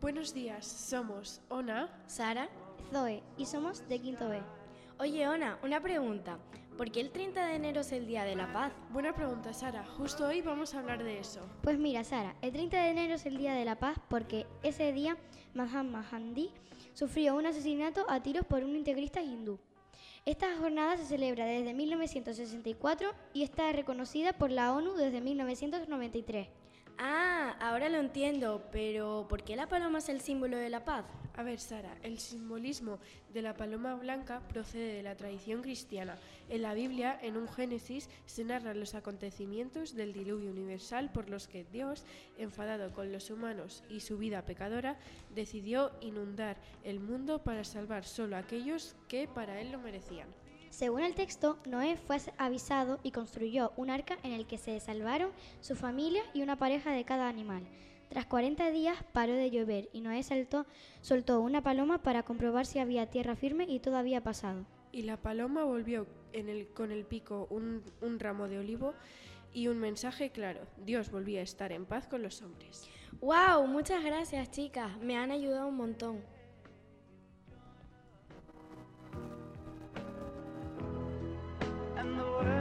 Buenos días, somos Ona, Sara, Zoe y somos de Quinto B. Oye, Ona, una pregunta. ¿Por qué el 30 de enero es el Día de la Paz? Buena pregunta, Sara. Justo hoy vamos a hablar de eso. Pues mira, Sara, el 30 de enero es el Día de la Paz porque ese día Mahatma Gandhi sufrió un asesinato a tiros por un integrista hindú. Esta jornada se celebra desde 1964 y está reconocida por la ONU desde 1993. Ah, ahora lo entiendo, pero ¿por qué la paloma es el símbolo de la paz? A ver, Sara, el simbolismo de la paloma blanca procede de la tradición cristiana. En la Biblia, en un Génesis, se narran los acontecimientos del diluvio universal por los que Dios, enfadado con los humanos y su vida pecadora, decidió inundar el mundo para salvar solo a aquellos que para él lo merecían. Según el texto, Noé fue avisado y construyó un arca en el que se salvaron su familia y una pareja de cada animal. Tras 40 días paró de llover y Noé saltó, soltó una paloma para comprobar si había tierra firme y todo había pasado. Y la paloma volvió en el, con el pico un, un ramo de olivo y un mensaje claro. Dios volvía a estar en paz con los hombres. ¡Wow! Muchas gracias, chicas. Me han ayudado un montón. Lord.